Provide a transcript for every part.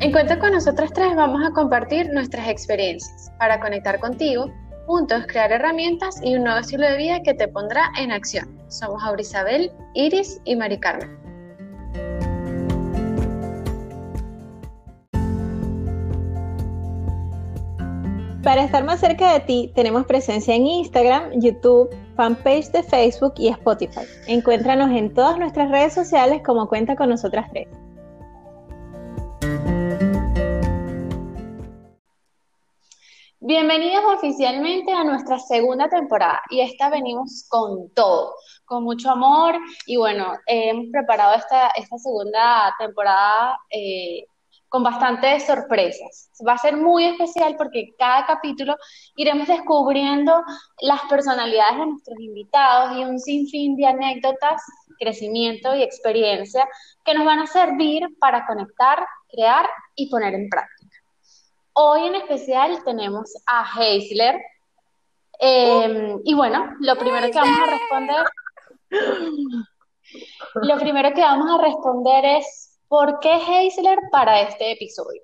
En Cuenta con nosotras tres vamos a compartir nuestras experiencias para conectar contigo, juntos crear herramientas y un nuevo estilo de vida que te pondrá en acción. Somos Aurisabel, Iris y Mari Carmen. Para estar más cerca de ti, tenemos presencia en Instagram, YouTube, fanpage de Facebook y Spotify. Encuéntranos en todas nuestras redes sociales como Cuenta con nosotras tres. Bienvenidos oficialmente a nuestra segunda temporada y esta venimos con todo, con mucho amor y bueno, hemos preparado esta, esta segunda temporada eh, con bastantes sorpresas. Va a ser muy especial porque cada capítulo iremos descubriendo las personalidades de nuestros invitados y un sinfín de anécdotas, crecimiento y experiencia que nos van a servir para conectar, crear y poner en práctica. Hoy en especial tenemos a Heisler. Em, y bueno, lo primero que vamos a responder, lo primero que vamos a responder es ¿Por qué Heisler para este episodio?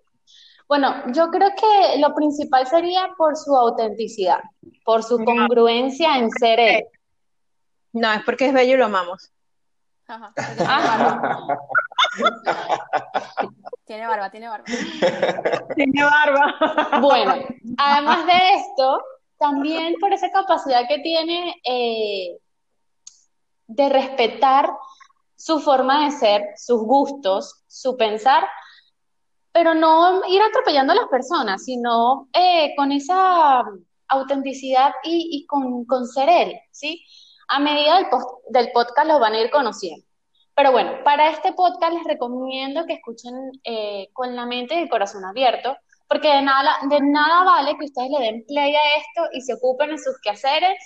Bueno, yo creo que lo principal sería por su autenticidad, por su congruencia en ser él. No, es porque es bello y lo amamos. Ajá. tiene barba, tiene barba. Tiene barba. Bueno, además de esto, también por esa capacidad que tiene eh, de respetar su forma de ser, sus gustos, su pensar, pero no ir atropellando a las personas, sino eh, con esa autenticidad y, con, ser él, ¿sí? A medida del, del podcast lo van a ir conociendo. Pero bueno, para este podcast les recomiendo que escuchen eh, con la mente y el corazón abierto, porque de nada, de nada vale que ustedes le den play a esto y se ocupen en sus quehaceres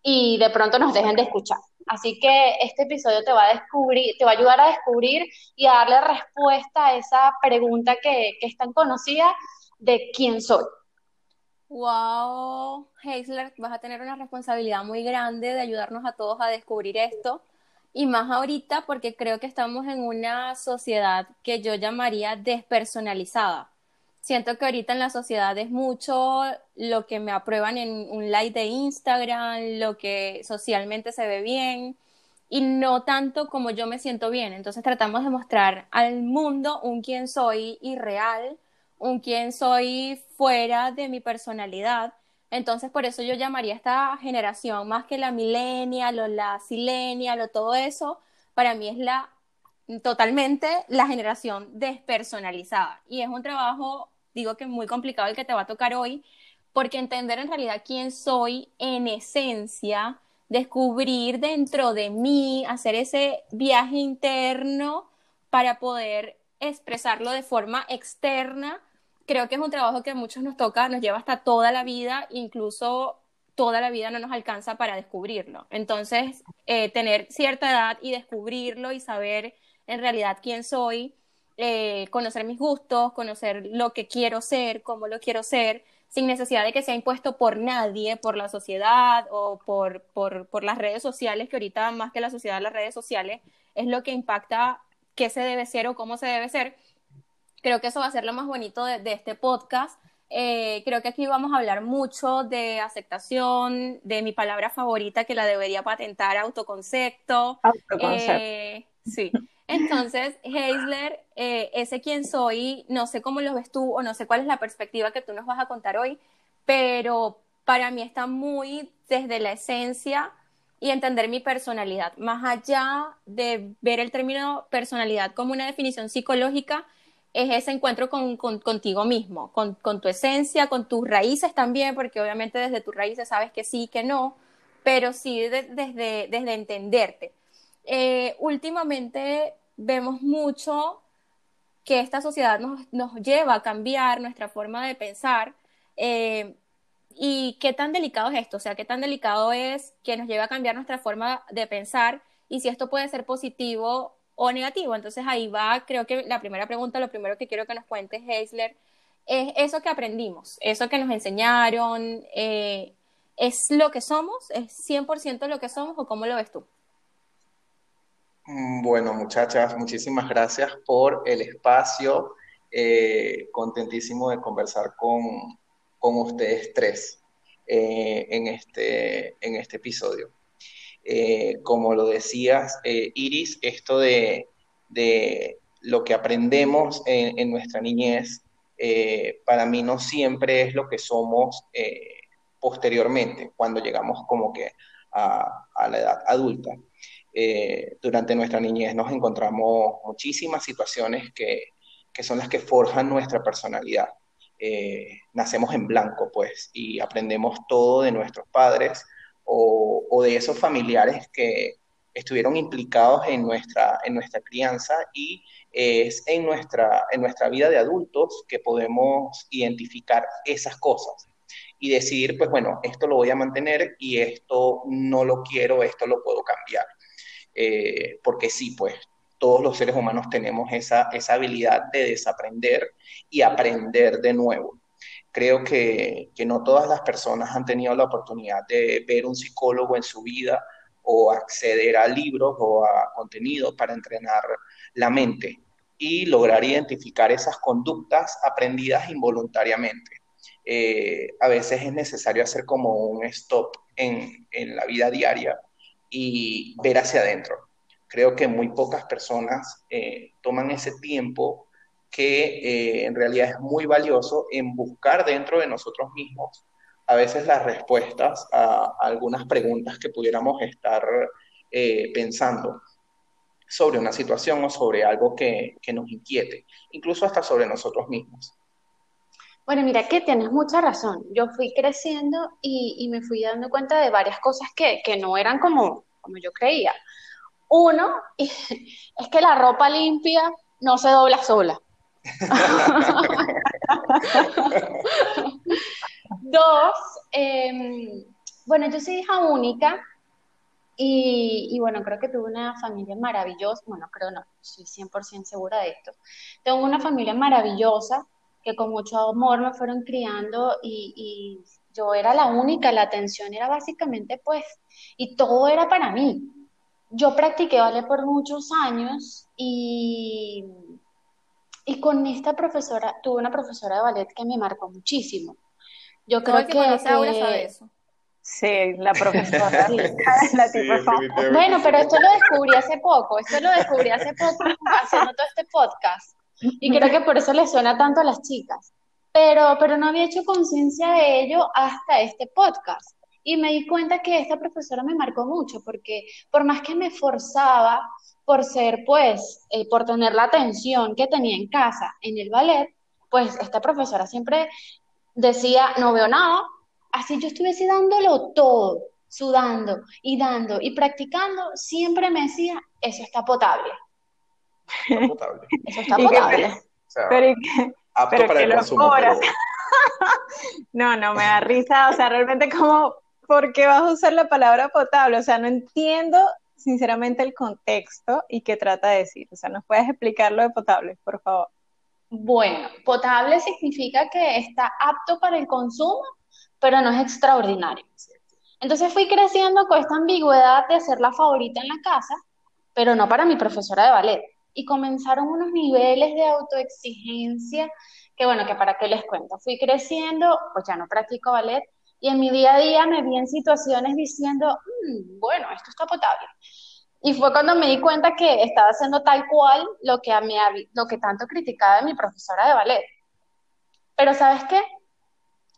y de pronto nos dejen de escuchar. Así que este episodio te va a descubrir, te va a ayudar a descubrir y a darle respuesta a esa pregunta que, es tan conocida de quién soy. Wow, Heisler, vas a tener una responsabilidad muy grande de ayudarnos a todos a descubrir esto. Y más ahorita porque creo que estamos en una sociedad que yo llamaría despersonalizada siento que ahorita en la sociedad es mucho lo que me aprueban en un like de Instagram, lo que socialmente se ve bien y no tanto como yo me siento bien. Entonces tratamos de mostrar al mundo un quién soy irreal, un quién soy fuera de mi personalidad. Entonces por eso yo llamaría esta generación más que la millennial o la silenial o todo eso, para mí es la totalmente la generación despersonalizada y es un trabajo digo que muy complicado el que te va a tocar hoy, porque entender en realidad quién soy en esencia, descubrir dentro de mí, hacer ese viaje interno para poder expresarlo de forma externa, creo que es un trabajo que a muchos nos toca, nos lleva hasta toda la vida, incluso toda la vida no nos alcanza para descubrirlo. Entonces, eh, tener cierta edad y descubrirlo y saber en realidad quién soy, eh, conocer mis gustos, conocer lo que quiero ser, cómo lo quiero ser, sin necesidad de que sea impuesto por nadie, por la sociedad o por, por, por las redes sociales, que ahorita más que la sociedad, las redes sociales es lo que impacta qué se debe ser o cómo se debe ser. Creo que eso va a ser lo más bonito de, este podcast. Eh, creo que aquí vamos a hablar mucho de aceptación, de mi palabra favorita que la debería patentar, autoconcepto. Autoconcepto. Eh, sí. Entonces, Heisler, eh, ese quién soy, no sé cómo lo ves tú o no sé cuál es la perspectiva que tú nos vas a contar hoy, pero para mí está muy desde la esencia y entender mi personalidad. Más allá de ver el término personalidad como una definición psicológica, es ese encuentro con, contigo mismo, con, tu esencia, con tus raíces también, porque obviamente desde tus raíces sabes que sí, que no, pero sí desde, desde entenderte. Eh, últimamente vemos mucho que esta sociedad nos, lleva a cambiar nuestra forma de pensar. Eh, ¿Y qué tan delicado es esto? O sea, ¿qué tan delicado es que nos lleve a cambiar nuestra forma de pensar y si esto puede ser positivo o negativo? Entonces ahí va, creo que la primera pregunta, lo primero que quiero que nos cuente Heisler, es eso que aprendimos, eso que nos enseñaron, eh, ¿es lo que somos? ¿Es 100% lo que somos o cómo lo ves tú? Mm, bueno, muchachas, muchísimas gracias por el espacio. eh, contentísimo de conversar con, con ustedes tres eh, en, este, en este episodio. Eh, como lo decías, Iris, esto de, lo que aprendemos en, nuestra niñez, para mí no siempre es lo que somos posteriormente, cuando llegamos como que a, la edad adulta. durante nuestra niñez nos encontramos muchísimas situaciones que, que son las que forjan nuestra personalidad. Eh, nacemos en blanco, pues, y aprendemos todo de nuestros padres o, de esos familiares que estuvieron implicados en nuestra, en nuestra crianza y es en nuestra, en nuestra vida de adultos que podemos identificar esas cosas y decir, pues bueno, esto lo voy a mantener y esto no lo quiero, esto lo puedo cambiar. Eh, porque sí, pues todos los seres humanos tenemos esa, esa habilidad de desaprender y aprender de nuevo. Creo que, que no todas las personas han tenido la oportunidad de ver un psicólogo en su vida o acceder a libros o a contenido para entrenar la mente y lograr identificar esas conductas aprendidas involuntariamente. Eh, a veces es necesario hacer como un stop en, en la vida diaria y ver hacia adentro creo que muy pocas personas eh, toman ese tiempo que eh, en realidad es muy valioso en buscar dentro de nosotros mismos a veces las respuestas a, algunas preguntas que pudiéramos estar eh, pensando sobre una situación o sobre algo que, que, nos inquiete, incluso hasta sobre nosotros mismos. Bueno, mira que tienes mucha razón. Yo fui creciendo y, y me fui dando cuenta de varias cosas que, que no eran como, como yo creía. Uno, es que la ropa limpia no se dobla sola. Dos, em, bueno, yo soy hija única y, bueno, creo que tuve una familia maravillosa, bueno, creo no, soy 100% segura de esto. Tengo una familia maravillosa que con mucho amor me fueron criando y, y yo era la única, la atención era básicamente pues, y todo era para mí yo practiqué ballet por muchos años y, y con esta profesora, tuve una profesora de ballet que me marcó muchísimo. Yo creo que, sabe eso. Sí, la profesora. bueno, pero esto lo descubrí hace poco, esto lo descubrí hace poco haciendo todo este podcast. Y creo que por eso le suena tanto a las chicas. Pero, pero no había hecho conciencia de ello hasta este podcast. Y me di cuenta que esta profesora me marcó mucho, porque por más que me forzaba por ser, pues, eh, por tener la atención que tenía en casa en el ballet, pues esta profesora siempre decía, no veo nada, así yo estuviese dándolo todo, sudando y dando y practicando, siempre me decía, eso está potable. Está potable. Eso está potable. pero, apto para el consumo. no, no, me da risa, o sea, realmente como ¿por qué vas a usar la palabra potable? O sea, no entiendo sinceramente el contexto y qué trata de decir. O sea, ¿nos puedes explicar lo de potable, por favor? Bueno, potable significa que está apto para el consumo, pero no es extraordinario. Entonces fui creciendo con esta ambigüedad de ser la favorita en la casa, pero no para mi profesora de ballet. Y comenzaron unos niveles de autoexigencia que, bueno, que para qué les cuento. Fui creciendo, pues ya no practico ballet, y en mi día a día me vi en situaciones diciendo, mm, bueno, esto está potable. Y fue cuando me di cuenta que estaba haciendo tal cual lo que, a mí, lo que tanto criticaba de mi profesora de ballet. Pero ¿sabes qué?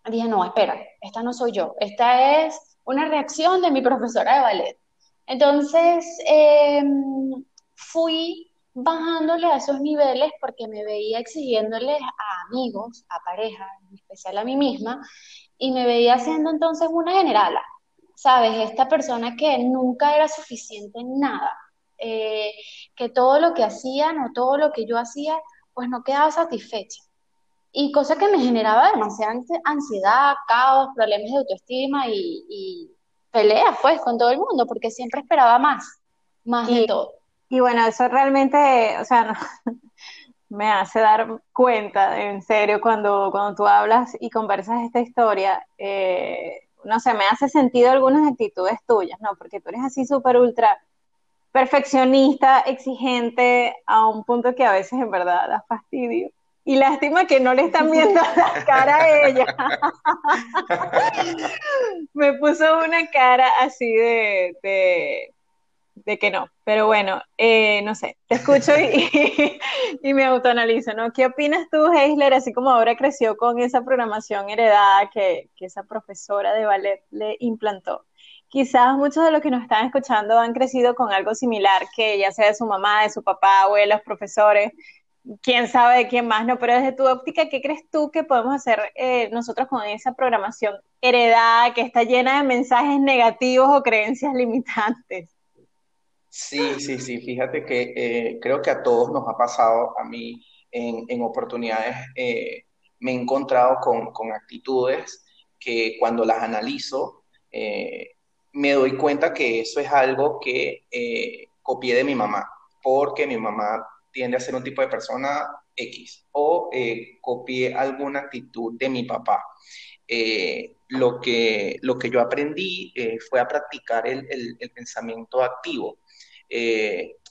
Dije, no, espera, esta no soy yo, esta es una reacción de mi profesora de ballet. Entonces, em, fui bajándole a esos niveles porque me veía exigiéndoles a amigos, a pareja, en especial a mí misma, y me veía siendo entonces una generala, ¿sabes? Esta persona que nunca era suficiente en nada, eh, que todo lo que hacían o todo lo que yo hacía, pues no quedaba satisfecha. Y cosa que me generaba demasiada ansiedad, caos, problemas de autoestima y, y peleas, pues, con todo el mundo, porque siempre esperaba más, más de todo. Y bueno, eso realmente, o sea, no, me hace dar cuenta, en serio, cuando, cuando tú hablas y conversas esta historia, eh, no sé, me hace sentido algunas actitudes tuyas, ¿no? Porque tú eres así súper ultra perfeccionista, exigente, a un punto que a veces en verdad da fastidio. y lástima que no le están viendo la cara a ella. me puso una cara así de, de, que no. Pero bueno, eh, no sé, te escucho y, me autoanalizo, ¿no? ¿Qué opinas tú, Heisler, así como ahora creció con esa programación heredada que, que esa profesora de ballet le implantó? quizás muchos de los que nos están escuchando han crecido con algo similar, que ya sea de su mamá, de su papá, abuelos, profesores, quién sabe de quién más, ¿no? Pero desde tu óptica, ¿qué crees tú que podemos hacer eh, nosotros con esa programación heredada que está llena de mensajes negativos o creencias limitantes? Sí, sí, sí, fíjate que eh, creo que a todos nos ha pasado, a mí en, oportunidades eh, me he encontrado con, con, actitudes que cuando las analizo me doy cuenta que eso es algo que copié de mi mamá, porque mi mamá tiende a ser un tipo de persona X o eh, copié alguna actitud de mi papá. Eh, lo, que, lo que yo aprendí eh, fue a practicar el, el, pensamiento activo,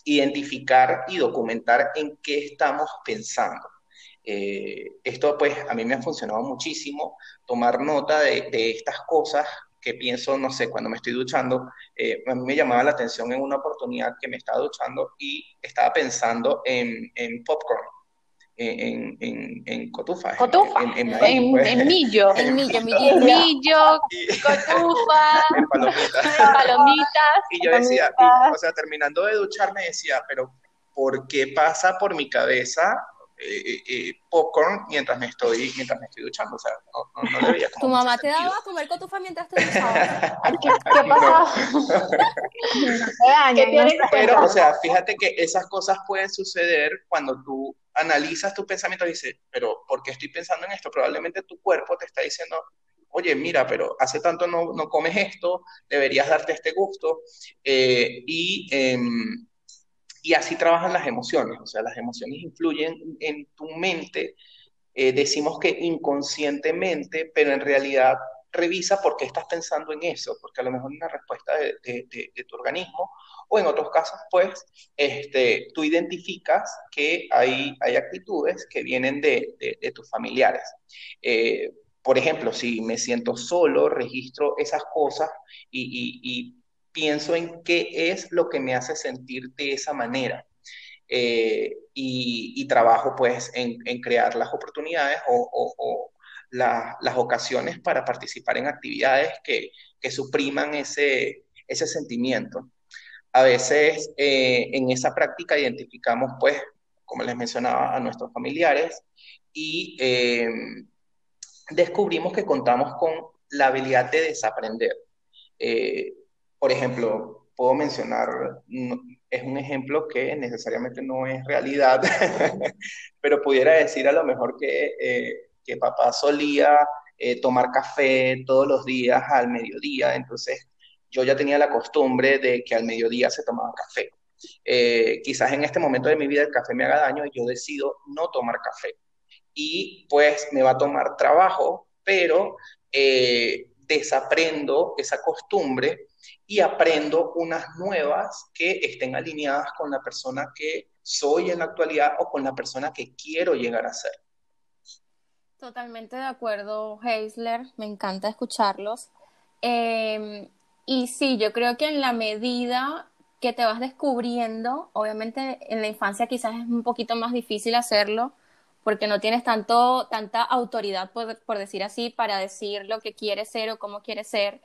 identificar y documentar en qué estamos pensando. esto pues a mí me ha funcionado muchísimo, tomar nota de, de estas cosas que pienso, no sé, cuando me estoy duchando, eh, a mí me llamaba la atención en una oportunidad que me estaba duchando y estaba pensando en, en popcorn. En, en, en, cotufa. Cotufa. En, en, pues. en millo. En millo, millo. millo, cotufa. En palomitas. En palomitas. Y yo decía, o sea, terminando de ducharme decía, pero ¿por qué pasa por mi cabeza eh, eh, popcorn mientras me estoy mientras me estoy duchando, o sea, no, no, debería ¿Tu mamá te daba a comer cotufa mientras te duchabas? ¿Qué, qué pasa? Pero, o sea, fíjate que esas cosas pueden suceder cuando tú analizas tus pensamientos y dices, pero ¿por qué estoy pensando en esto? Probablemente tu cuerpo te está diciendo, oye, mira, pero hace tanto no, no comes esto, deberías darte este gusto. Eh, y em, y así trabajan las emociones, o sea, las emociones influyen en tu mente, eh, decimos que inconscientemente, pero en realidad revisa por qué estás pensando en eso, porque a lo mejor es una respuesta de, tu organismo, o en otros casos, pues, este, tú identificas que hay, hay actitudes que vienen de, tus familiares. Eh, por ejemplo, si me siento solo, registro esas cosas y pienso en qué es lo que me hace sentir de esa manera. Eh, y, trabajo pues en, crear las oportunidades o, las ocasiones para participar en actividades que, supriman ese, ese sentimiento. A veces eh, en esa práctica identificamos pues, como les mencionaba, a nuestros familiares y eh, descubrimos que contamos con la habilidad de desaprender. Por ejemplo, puedo mencionar, es un ejemplo que necesariamente no es realidad, pero pudiera decir a lo mejor que, eh, papá solía eh, tomar café todos los días al mediodía, entonces yo ya tenía la costumbre de que al mediodía se tomaba café. Eh, quizás en este momento de mi vida el café me haga daño y yo decido no tomar café. Y pues me va a tomar trabajo, pero desaprendo esa costumbre y aprendo unas nuevas que estén alineadas con la persona que soy en la actualidad o con la persona que quiero llegar a ser. Totalmente de acuerdo, Heisler, me encanta escucharlos. Em, y sí, yo creo que en la medida que te vas descubriendo, obviamente en la infancia quizás es un poquito más difícil hacerlo, porque no tienes tanto, tanta autoridad, por, por decir así, para decir lo que quieres ser o cómo quieres ser.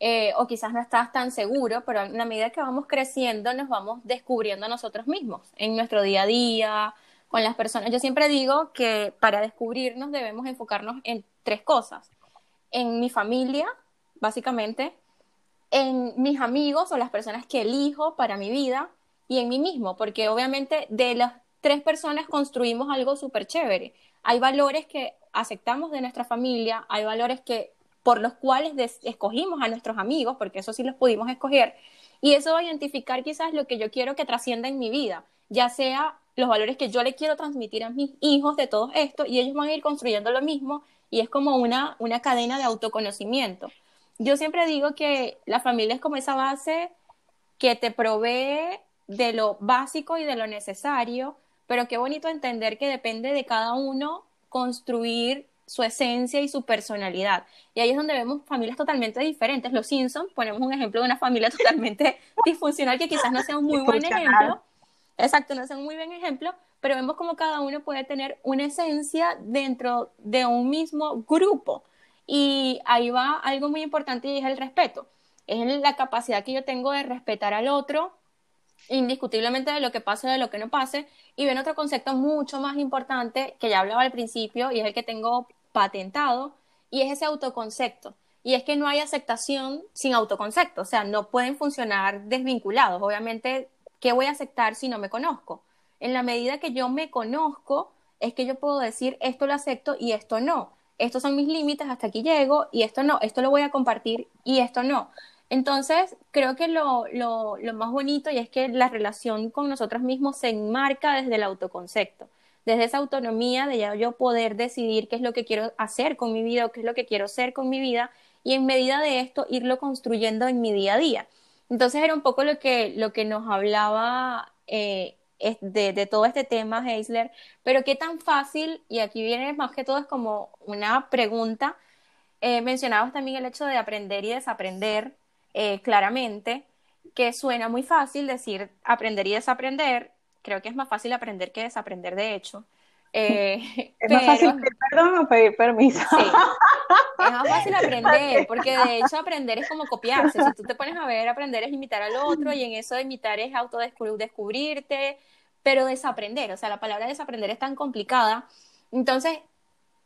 Eh, o quizás no estás tan seguro, pero en la medida que vamos creciendo nos vamos descubriendo a nosotros mismos en nuestro día a día, con las personas. Yo siempre digo que para descubrirnos debemos enfocarnos en tres cosas. En mi familia, básicamente, en mis amigos o las personas que elijo para mi vida y en mí mismo, porque obviamente de las tres personas construimos algo súper chévere. Hay valores que aceptamos de nuestra familia, hay valores que por los cuales escogimos a nuestros amigos, porque eso sí los pudimos escoger, y eso va a identificar quizás lo que yo quiero que trascienda en mi vida, ya sea los valores que yo le quiero transmitir a mis hijos de todo esto, y ellos van a ir construyendo lo mismo, y es como una, una cadena de autoconocimiento. Yo siempre digo que la familia es como esa base que te provee de lo básico y de lo necesario pero qué bonito entender que depende de cada uno construir su esencia y su personalidad. Y ahí es donde vemos familias totalmente diferentes. Los Simpsons, ponemos un ejemplo de una familia totalmente disfuncional que quizás no sea un muy buen ejemplo. Exacto, no sea un muy buen ejemplo, pero vemos como cada uno puede tener una esencia dentro de un mismo grupo. Y ahí va algo muy importante y es el respeto. Es la capacidad que yo tengo de respetar al otro, indiscutiblemente de lo que pase o de lo que no pase. Y ven otro concepto mucho más importante que ya hablaba al principio y es el que tengo patentado y es ese autoconcepto. Y es que no hay aceptación sin autoconcepto, o sea, no pueden funcionar desvinculados. Obviamente, ¿qué voy a aceptar si no me conozco? En la medida que yo me conozco, es que yo puedo decir esto lo acepto y esto no. Estos son mis límites, hasta aquí llego y esto no, esto lo voy a compartir y esto no. Entonces, creo que lo, lo, lo, más bonito y es que la relación con nosotros mismos se enmarca desde el autoconcepto, desde esa autonomía de ya yo poder decidir qué es lo que quiero hacer con mi vida o qué es lo que quiero ser con mi vida y en medida de esto irlo construyendo en mi día a día. Entonces era un poco lo que, lo que nos hablaba eh, de, de, todo este tema, Heisler, pero qué tan fácil, y aquí viene más que todo es como una pregunta, eh, mencionabas también el hecho de aprender y desaprender, eh, claramente, que suena muy fácil decir aprender y desaprender. Creo que es más fácil aprender que desaprender, de hecho. Eh, es más fácil pedir perdón o pedir permiso. Es más fácil aprender, porque de hecho aprender es como copiarse. Si tú te pones a ver, aprender es imitar al otro y en eso de imitar es autodescubrirte, pero desaprender, o sea, la palabra desaprender es tan complicada. Entonces,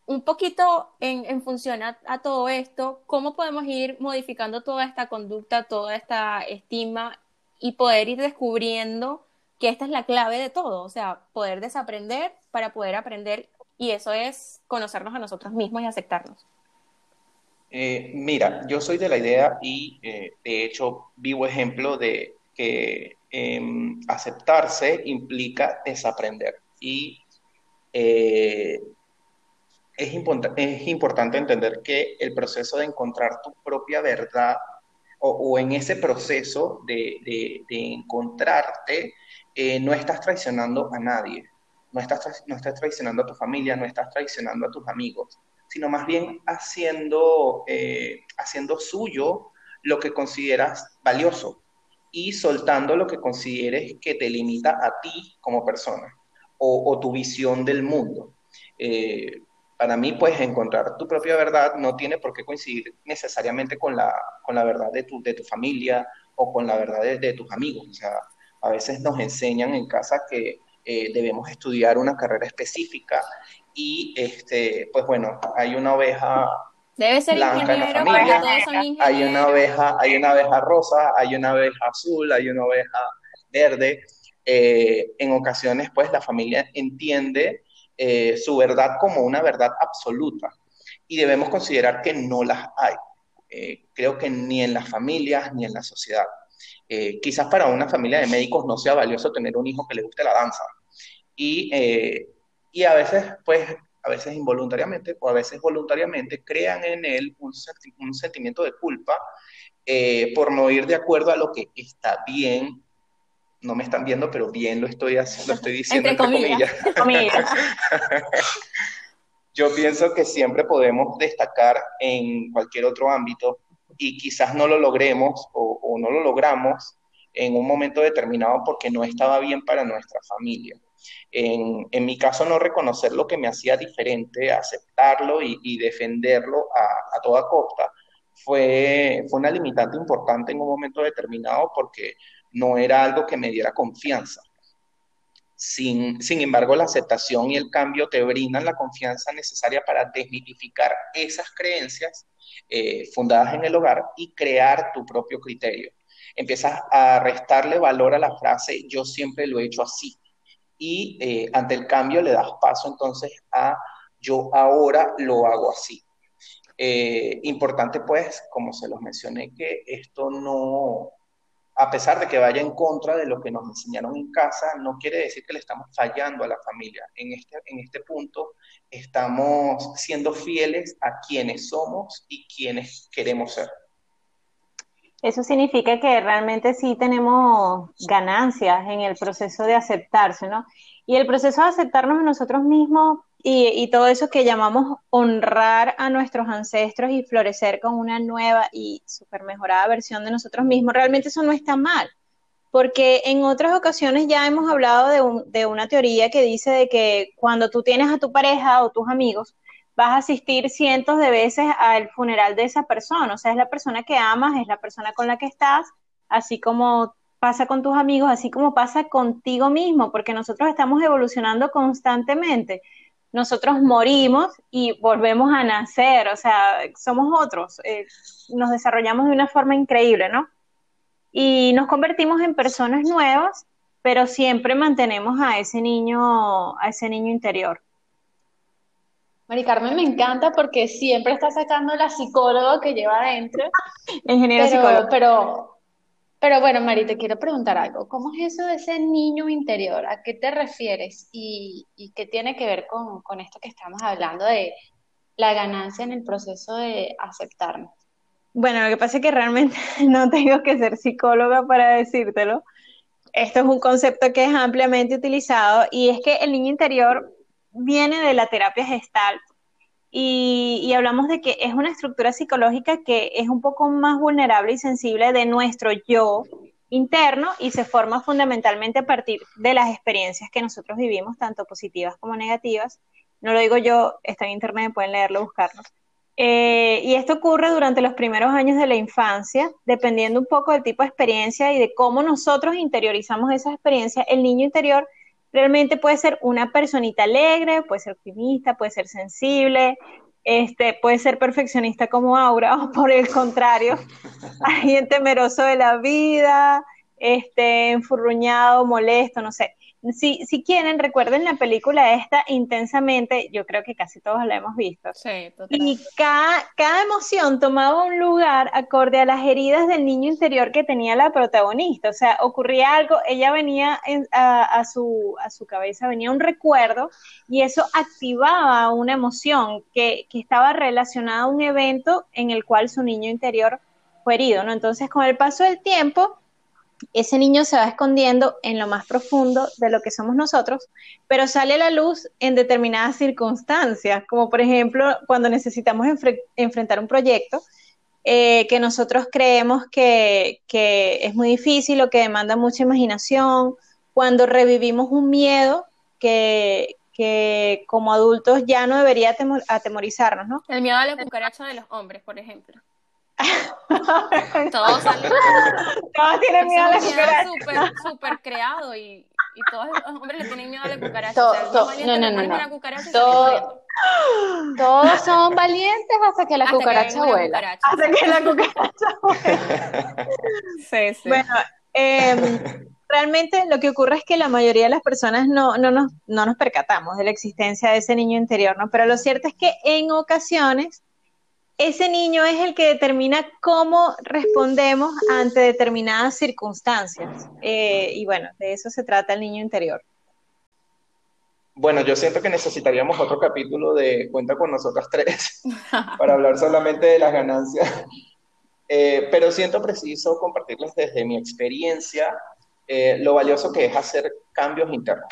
un poquito en, función a, todo esto, ¿cómo podemos ir modificando toda esta conducta, toda esta estima y poder ir descubriendo que esta es la clave de todo? O sea, poder desaprender para poder aprender y eso es conocernos a nosotros mismos y aceptarnos. Eh, mira, yo soy de la idea y eh, de hecho vivo ejemplo de que em, aceptarse implica desaprender y eh, es, es importante entender que el proceso de encontrar tu propia verdad o, en ese proceso de, encontrarte, eh, no estás traicionando a nadie, no estás, no estás traicionando a tu familia, no estás traicionando a tus amigos, sino más bien haciendo, eh, haciendo suyo lo que consideras valioso y soltando lo que consideres que te limita a ti como persona o, tu visión del mundo. Eh, para mí, pues encontrar tu propia verdad no tiene por qué coincidir necesariamente con la, con la verdad de tu, de tu familia o con la verdad de, tus amigos. O sea, a veces nos enseñan en casa que eh, debemos estudiar una carrera específica y, este, pues bueno, hay una oveja Debe ser blanca en la familia, hay una oveja, hay una abeja rosa, hay una abeja azul, hay una oveja verde. Eh, en ocasiones, pues la familia entiende eh, su verdad como una verdad absoluta y debemos considerar que no las hay. Eh, creo que ni en las familias ni en la sociedad. Eh, quizás para una familia de médicos no sea valioso tener un hijo que le guste la danza. Y, y a veces, pues, a veces involuntariamente o a veces voluntariamente, crean en él un, un sentimiento de culpa por no ir de acuerdo a lo que está bien no me están viendo, pero bien lo estoy, lo estoy diciendo entre, comillas. Yo pienso que siempre podemos destacar en cualquier otro ámbito y quizás no lo logremos o, no lo logramos en un momento determinado porque no estaba bien para nuestra familia. En, mi caso, no reconocer lo que me hacía diferente, aceptarlo y, defenderlo a, a, toda costa, fue, fue una limitante importante en un momento determinado porque no era algo que me diera confianza. Sin, sin, embargo, la aceptación y el cambio te brindan la confianza necesaria para desmitificar esas creencias eh, fundadas en el hogar y crear tu propio criterio. Empiezas a restarle valor a la frase yo siempre lo he hecho así. Y eh, ante el cambio le das paso entonces a yo ahora lo hago así. Eh, importante pues, como se los mencioné, que esto no, a pesar de que vaya en contra de lo que nos enseñaron en casa, no quiere decir que le estamos fallando a la familia. En este, en este punto estamos siendo fieles a quienes somos y quienes queremos ser. Eso significa que realmente sí tenemos ganancias en el proceso de aceptarse, ¿no? Y el proceso de aceptarnos a nosotros mismos y, todo eso que llamamos honrar a nuestros ancestros y florecer con una nueva y súper mejorada versión de nosotros mismos, realmente eso no está mal. Porque en otras ocasiones ya hemos hablado de, de una teoría que dice de que cuando tú tienes a tu pareja o tus amigos, vas a asistir cientos de veces al funeral de esa persona. O sea, es la persona que amas, es la persona con la que estás, así como pasa con tus amigos, así como pasa contigo mismo, porque nosotros estamos evolucionando constantemente nosotros morimos y volvemos a nacer, o sea, somos otros, eh, nos desarrollamos de una forma increíble, ¿no? Y nos convertimos en personas nuevas, pero siempre mantenemos a ese niño, a ese niño interior. Mari Carmen me encanta porque siempre está sacando la psicóloga que lleva adentro. Ingeniero psicólogo. Pero pero bueno, Mari, te quiero preguntar algo. ¿Cómo es eso de ese niño interior? ¿A qué te refieres? ¿Y, qué tiene que ver con, esto que estamos hablando de la ganancia en el proceso de aceptarnos? Bueno, lo que pasa es que realmente no tengo que ser psicóloga para decírtelo. Esto es un concepto que es ampliamente utilizado y es que el niño interior viene de la terapia gestal y, hablamos de que es una estructura psicológica que es un poco más vulnerable y sensible de nuestro yo interno y se forma fundamentalmente a partir de las experiencias que nosotros vivimos, tanto positivas como negativas. No lo digo yo, está en internet, pueden leerlo, buscarlo. Eh, y esto ocurre durante los primeros años de la infancia, dependiendo un poco del tipo de experiencia y de cómo nosotros interiorizamos esa experiencia. El niño interior realmente puede ser una personita alegre, puede ser optimista, puede ser sensible, este, puede ser perfeccionista como Aura, o por el contrario, alguien temeroso de la vida, este, enfurruñado, molesto, no sé. Si, si quieren, recuerden la película esta intensamente, yo creo que casi todos la hemos visto. Sí, Y cada, cada emoción tomaba un lugar acorde a las heridas del niño interior que tenía la protagonista. O sea, ocurría algo, ella venía a, su, a su cabeza, venía un recuerdo y eso activaba una emoción que, que estaba relacionada a un evento en el cual su niño interior fue herido, ¿no? Entonces, con el paso del tiempo, ese niño se va escondiendo en lo más profundo de lo que somos nosotros, pero sale a la luz en determinadas circunstancias, como por ejemplo cuando necesitamos enfrentar un proyecto eh, que nosotros creemos que, es muy difícil o que demanda mucha imaginación, cuando revivimos un miedo que, que como adultos ya no debería atemorizarnos, ¿no? El miedo a la cucaracha de los hombres, por ejemplo. todos salen. Todos tienen miedo a la cucaracha. Súper, súper creado y, y todos los hombres le tienen miedo a la cucaracha. o sea, no, no, no, no. todos son valientes hasta que la cucaracha vuela. hasta que la cucaracha vuela. sí, sí. Bueno, eh, realmente lo que ocurre es que la mayoría de las personas no, no, nos, no nos percatamos de la existencia de ese niño interior, ¿no? Pero lo cierto es que en ocasiones ese niño es el que determina cómo respondemos ante determinadas circunstancias. Eh, y bueno, de eso se trata el niño interior. Bueno, yo siento que necesitaríamos otro capítulo de Cuenta con nosotras tres para hablar solamente de las ganancias. Eh, pero siento preciso compartirles desde mi experiencia eh, lo valioso que es hacer cambios internos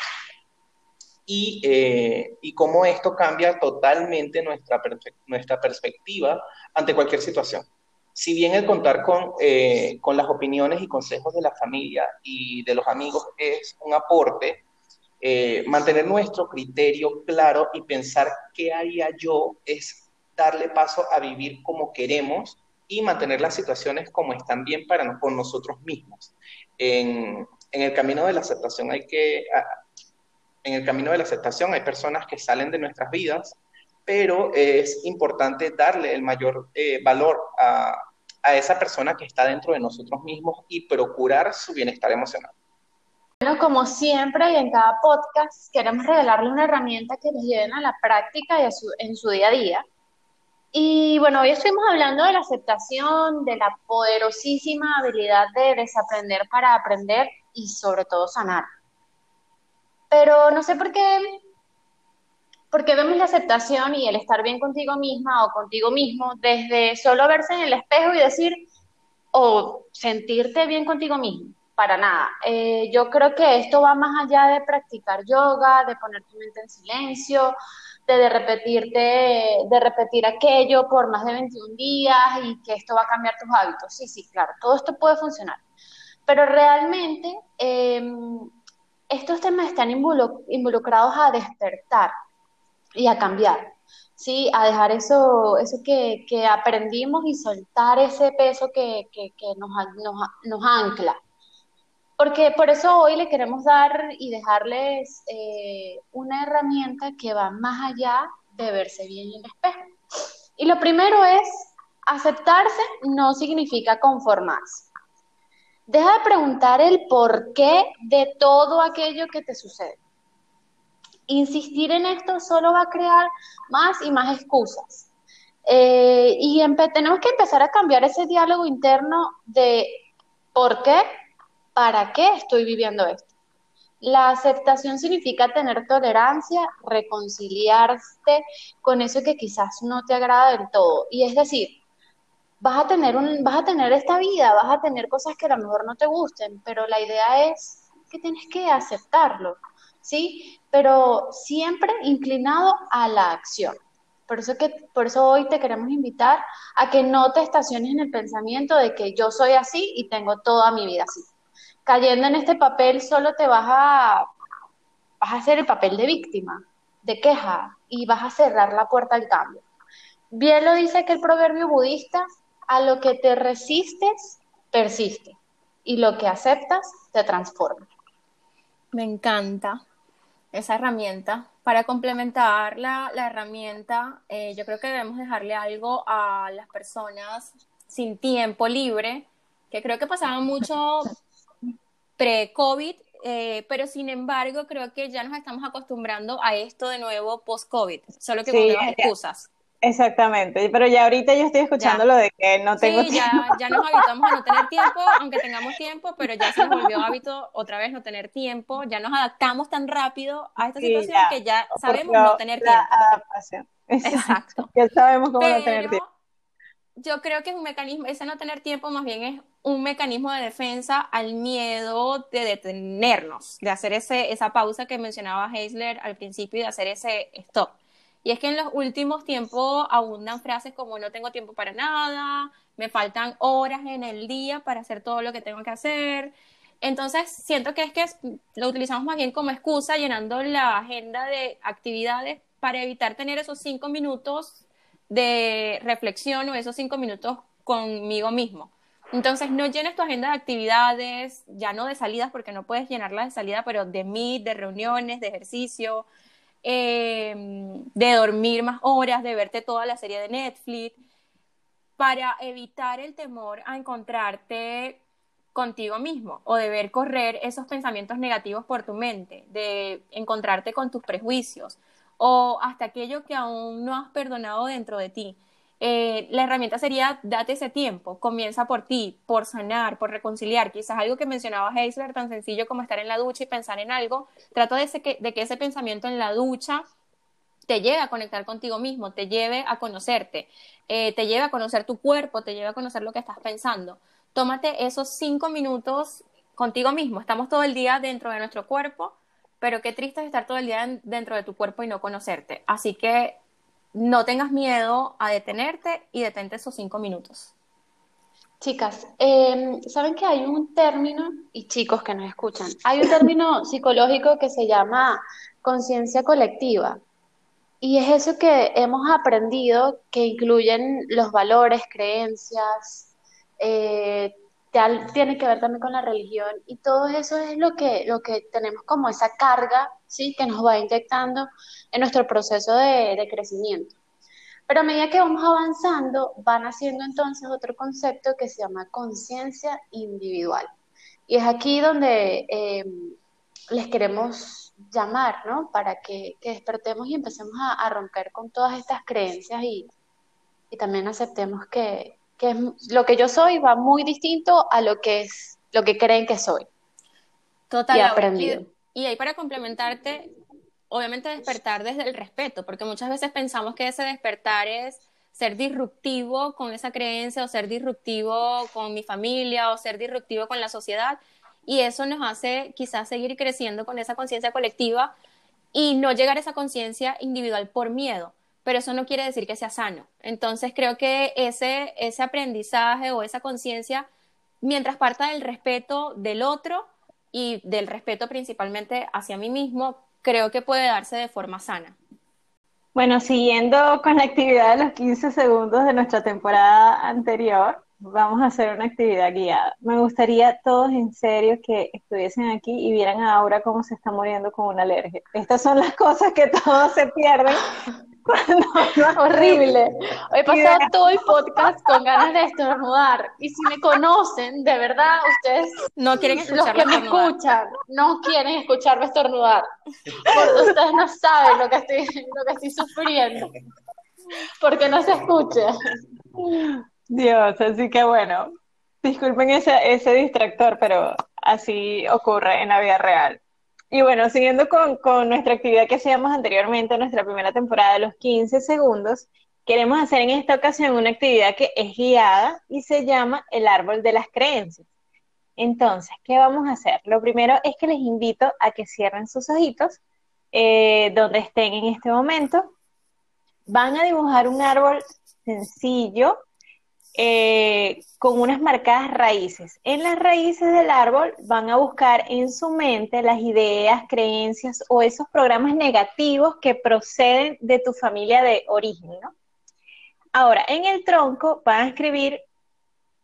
y, eh, y cómo esto cambia totalmente nuestra, nuestra perspectiva ante cualquier situación. Si bien el contar con, eh, con las opiniones y consejos de la familia y de los amigos es un aporte, eh, mantener nuestro criterio claro y pensar qué haría yo es darle paso a vivir como queremos y mantener las situaciones como están bien para con nosotros mismos. En, en el camino de la aceptación hay que, en el camino de la aceptación hay personas que salen de nuestras vidas, pero es importante darle el mayor eh, valor a, a esa persona que está dentro de nosotros mismos y procurar su bienestar emocional. Bueno, como siempre y en cada podcast, queremos regalarle una herramienta que les lleven a la práctica y a su, en su día a día. Y bueno, hoy estuvimos hablando de la aceptación, de la poderosísima habilidad de desaprender para aprender y sobre todo sanar. Pero no sé por qué, porque vemos la aceptación y el estar bien contigo misma o contigo mismo desde solo verse en el espejo y decir, o sentirte bien contigo mismo. para nada. Eh, yo creo que esto va más allá de practicar yoga, de poner tu mente en silencio, de, repetirte, de repetir aquello por más de 21 días y que esto va a cambiar tus hábitos. Sí, sí, claro, todo esto puede funcionar. Pero realmente em, estos temas están involucrados a despertar y a cambiar. Sí, a dejar eso, eso que, aprendimos y soltar ese peso que, nos, nos ancla. Porque por eso hoy le queremos dar y dejarles eh, una herramienta que va más allá de verse bien en el espejo. Y lo primero es, aceptarse no significa conformarse. Deja de preguntar el por qué de todo aquello que te sucede. Insistir en esto solo va a crear más y más excusas. Eh, y tenemos que empezar a cambiar ese diálogo interno de por qué ¿para qué estoy viviendo esto? La aceptación significa tener tolerancia, reconciliarte con eso que quizás no te agrada del todo. Y es decir, vas a tener un, vas a tener esta vida, vas a tener cosas que a lo mejor no te gusten, pero la idea es que tienes que aceptarlo, ¿sí? Pero siempre inclinado a la acción. Por eso, que, por eso hoy te queremos invitar a que no te estaciones en el pensamiento de que yo soy así y tengo toda mi vida así cayendo en este papel solo te vas a, vas a hacer el papel de víctima, de queja, y vas a cerrar la puerta al cambio. Bien lo dice que el proverbio budista, a lo que te resistes, persiste, y lo que aceptas, te transforma. Me encanta esa herramienta. Para complementar la, herramienta, eh, yo creo que debemos dejarle algo a las personas sin tiempo libre, que creo que pasaban mucho pre-COVID, eh, pero sin embargo creo que ya nos estamos acostumbrando a esto de nuevo post-COVID, solo que con nuevas excusas. Exactamente, pero ya ahorita yo estoy escuchando lo de que no tengo sí, Ya, ya nos habituamos a no tener tiempo, aunque tengamos tiempo, pero ya se nos volvió hábito otra vez no tener tiempo, ya nos adaptamos tan rápido a esta situación que ya sabemos no tener tiempo. Adaptación. Exacto. Ya sabemos cómo no tener tiempo yo creo que es un mecanismo, ese no tener tiempo más bien es un mecanismo de defensa al miedo de detenernos, de hacer ese, esa pausa que mencionaba Heisler al principio y de hacer ese stop. Y es que en los últimos tiempos abundan frases como no tengo tiempo para nada, me faltan horas en el día para hacer todo lo que tengo que hacer. Entonces, siento que es que lo utilizamos más bien como excusa, llenando la agenda de actividades para evitar tener esos cinco minutos de reflexión o esos cinco minutos conmigo mismo. Entonces, no llenes tu agenda de actividades, ya no de salidas, porque no puedes llenarla de salida, pero de meet, de reuniones, de ejercicio, em, de dormir más horas, de verte toda la serie de Netflix, para evitar el temor a encontrarte contigo mismo o de ver correr esos pensamientos negativos por tu mente, de encontrarte con tus prejuicios, o hasta aquello que aún no has perdonado dentro de ti. Eh, la herramienta sería date ese tiempo, comienza por ti, por sanar, por reconciliar. Quizás algo que mencionaba Heisler, tan sencillo como estar en la ducha y pensar en algo, trata de, que, de que ese pensamiento en la ducha te lleve a conectar contigo mismo, te lleve a conocerte, eh, te lleve a conocer tu cuerpo, te lleve a conocer lo que estás pensando. Tómate esos cinco minutos contigo mismo. Estamos todo el día dentro de nuestro cuerpo, pero qué triste es estar todo el día dentro de tu cuerpo y no conocerte. Así que no tengas miedo a detenerte y detente esos cinco minutos. Chicas, em, ¿saben que hay un término, y chicos que nos escuchan, hay un término psicológico que se llama conciencia colectiva? Y es eso que hemos aprendido que incluyen los valores, creencias, eh, tiene que ver también con la religión y todo eso es lo que, lo que tenemos como esa carga, ¿sí? Que nos va inyectando en nuestro proceso de, crecimiento. Pero a medida que vamos avanzando, van haciendo entonces otro concepto que se llama conciencia individual. Y es aquí donde em, les queremos llamar, ¿no? Para que, despertemos y empecemos a, romper con todas estas creencias y, y también aceptemos que, que lo que yo soy va muy distinto a lo que es lo que creen que soy. Total. Y aprendido. Y, ahí para complementarte, obviamente despertar desde el respeto, porque muchas veces pensamos que ese despertar es ser disruptivo con esa creencia o ser disruptivo con mi familia o ser disruptivo con la sociedad. y eso nos hace quizás seguir creciendo con esa conciencia colectiva y no llegar a esa conciencia individual por miedo, pero eso no quiere decir que sea sano. Entonces creo que ese, ese aprendizaje o esa conciencia, mientras parta del respeto del otro y del respeto principalmente hacia mí mismo, creo que puede darse de forma sana. Bueno, siguiendo con la actividad de los 15 segundos de nuestra temporada anterior, Vamos a hacer una actividad guiada. Me gustaría todos en serio que estuviesen aquí y vieran a Aura cómo se está muriendo con una alergia. Estas son las cosas que todos se pierden cuando horrible. He pasado todo el podcast con ganas de estornudar. Y si me conocen, de verdad, ustedes no quieren escuchar. Los que me escuchan no quieren escucharme estornudar. Porque ustedes no saben lo que estoy, lo que estoy sufriendo. Porque no se escucha. Dios, así que bueno, disculpen ese, distractor, pero así ocurre en la vida real. Y bueno, siguiendo con, nuestra actividad que hacíamos anteriormente en nuestra primera temporada de los 15 segundos, queremos hacer en esta ocasión una actividad que es guiada y se llama el árbol de las creencias. Entonces, ¿qué vamos a hacer? Lo primero es que les invito a que cierren sus ojitos eh, donde estén en este momento. Van a dibujar un árbol sencillo, eh, con unas marcadas raíces. En las raíces del árbol van a buscar en su mente las ideas, creencias o esos programas negativos que proceden de tu familia de origen. Ahora, en el tronco van a escribir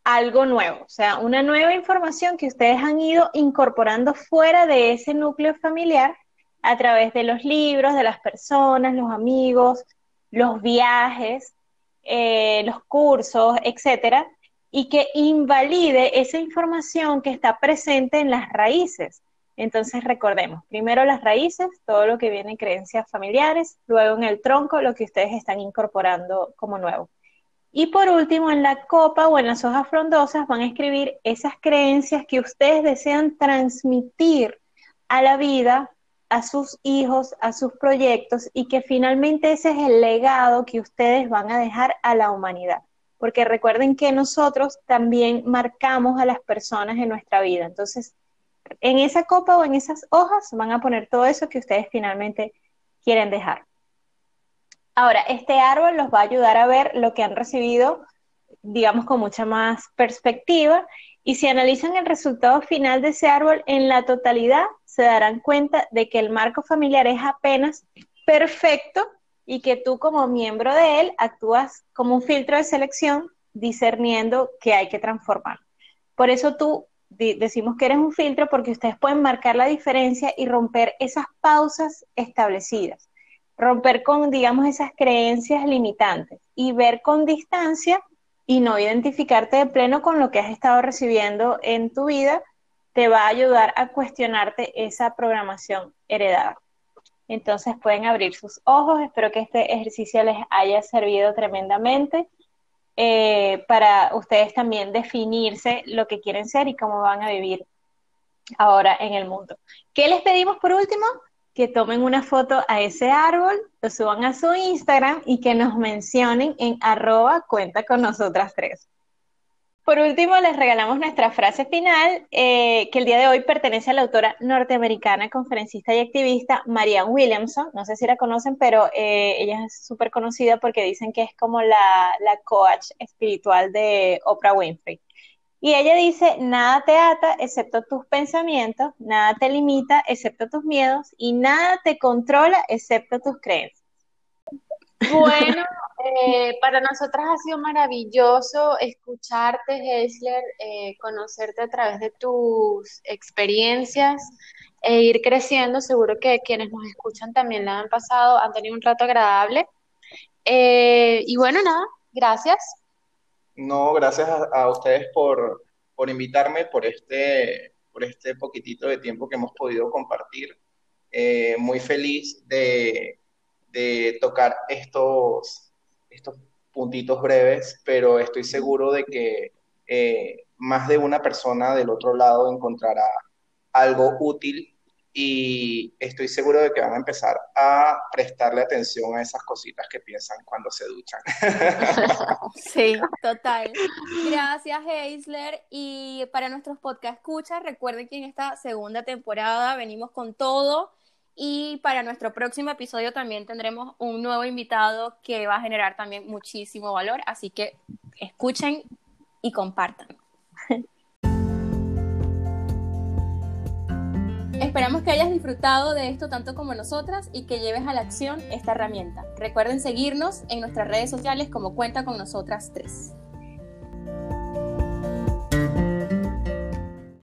algo nuevo, o sea, una nueva información que ustedes han ido incorporando fuera de ese núcleo familiar a través de los libros, de las personas, los amigos, los viajes, eh, los cursos, etcétera, y que invalide esa información que está presente en las raíces. Entonces recordemos, primero las raíces, todo lo que viene en creencias familiares, luego en el tronco lo que ustedes están incorporando como nuevo. Y por último, en la copa o en las hojas frondosas van a escribir esas creencias que ustedes desean transmitir a la vida a sus hijos, a sus proyectos y que finalmente ese es el legado que ustedes van a dejar a la humanidad. Porque recuerden que nosotros también marcamos a las personas en nuestra vida. Entonces, en esa copa o en esas hojas van a poner todo eso que ustedes finalmente quieren dejar. Ahora, este árbol los va a ayudar a ver lo que han recibido, digamos, con mucha más perspectiva y si analizan el resultado final de ese árbol en la totalidad, se darán cuenta de que el marco familiar es apenas perfecto y que tú como miembro de él actúas como un filtro de selección discerniendo que hay que transformar. Por eso tú decimos que eres un filtro porque ustedes pueden marcar la diferencia y romper esas pausas establecidas, romper con, digamos, esas creencias limitantes y ver con distancia y no identificarte de pleno con lo que has estado recibiendo en tu vida, te va a ayudar a cuestionarte esa programación heredada. Entonces pueden abrir sus ojos. Espero que este ejercicio les haya servido tremendamente eh, para ustedes también definirse lo que quieren ser y cómo van a vivir ahora en el mundo. ¿Qué les pedimos por último? Que tomen una foto a ese árbol, lo suban a su Instagram y que nos mencionen en arroba cuenta con nosotras tres. Por último, les regalamos nuestra frase final, eh, que el día de hoy pertenece a la autora norteamericana, conferencista y activista Marianne Williamson. No sé si la conocen, pero eh, ella es súper conocida porque dicen que es como la, la coach espiritual de Oprah Winfrey. Y ella dice, nada te ata excepto tus pensamientos, nada te limita excepto tus miedos y nada te controla excepto tus creencias. Bueno, eh, para nosotras ha sido maravilloso escucharte, Hesler, eh, conocerte a través de tus experiencias e ir creciendo. Seguro que quienes nos escuchan también la han pasado, han tenido un rato agradable. Eh, y bueno, nada, gracias. No, gracias a, ustedes por, invitarme, por este, por este poquitito de tiempo que hemos podido compartir. Eh, muy feliz de, tocar estos, estos puntitos breves, pero estoy seguro de que eh, más de una persona del otro lado encontrará algo útil y estoy seguro de que van a empezar a prestarle atención a esas cositas que piensan cuando se duchan. Sí, total. Gracias, Heisler. Y para nuestros podcast escuchas, recuerden que en esta segunda temporada venimos con todo. Y para nuestro próximo episodio también tendremos un nuevo invitado que va a generar también muchísimo valor. Así que escuchen y compartan. Esperamos que hayas disfrutado de esto tanto como nosotras y que lleves a la acción esta herramienta. Recuerden seguirnos en nuestras redes sociales como Cuenta con Nosotras 3.